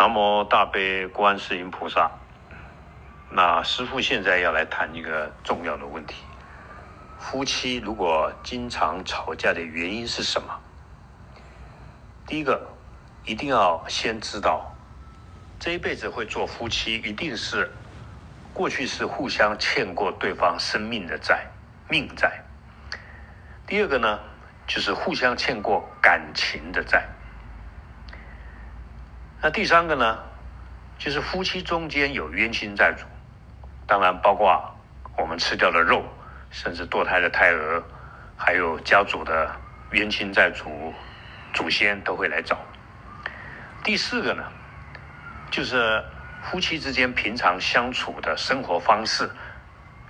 南无大悲观世音菩萨。那师父现在要来谈一个重要的问题：夫妻如果经常吵架的原因是什么？第一个，一定要先知道，这一辈子会做夫妻，一定是过去是互相欠过对方生命的债、命债。第二个呢，就是互相欠过感情的债。那第三个呢，就是夫妻中间有冤亲债主，当然包括我们吃掉的肉，甚至堕胎的胎儿，还有家族的冤亲债主。祖先都会来找。第四个呢，就是夫妻之间平常相处的生活方式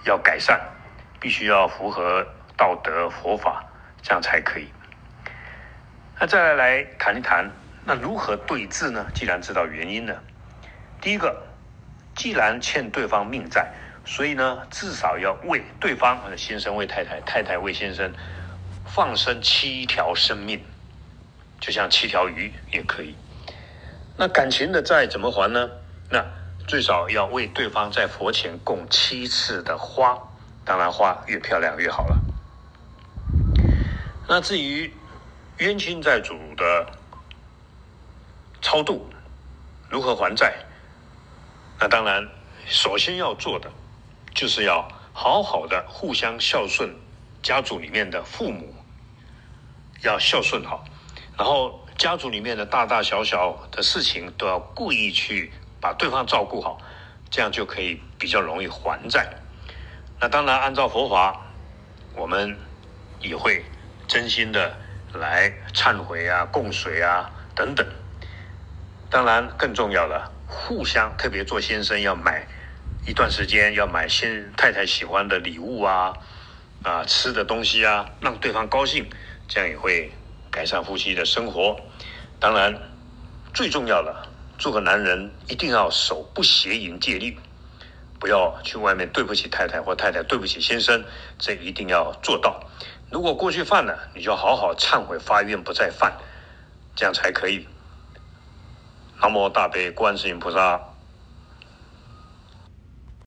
要改善，必须要符合道德佛法，这样才可以。那再来来谈一谈，那如何对峙呢？既然知道原因呢，第一个，既然欠对方命债，所以呢，至少要为对方，先生为太太，太太为先生，放生七条生命。就像七条鱼也可以。那感情的债怎么还呢？那最少要为对方在佛前供七次的花，当然花越漂亮越好了。那至于冤亲债主的超度，如何还债？那当然，首先要做的就是要好好的互相孝顺，家族里面的父母要孝顺好。然后家族里面的大大小小的事情都要故意去把对方照顾好，这样就可以比较容易还债。那当然，按照佛法，我们也会真心的来忏悔啊、供水啊等等。当然，更重要的，互相特别做先生要买一段时间要买先太太喜欢的礼物啊啊吃的东西啊，让对方高兴，这样也会。改善夫妻的生活，当然最重要的，做个男人一定要守不邪淫戒律，不要去外面对不起太太或太太对不起先生，这一定要做到。如果过去犯了，你就好好忏悔发愿不再犯，这样才可以。南无大悲观世音菩萨。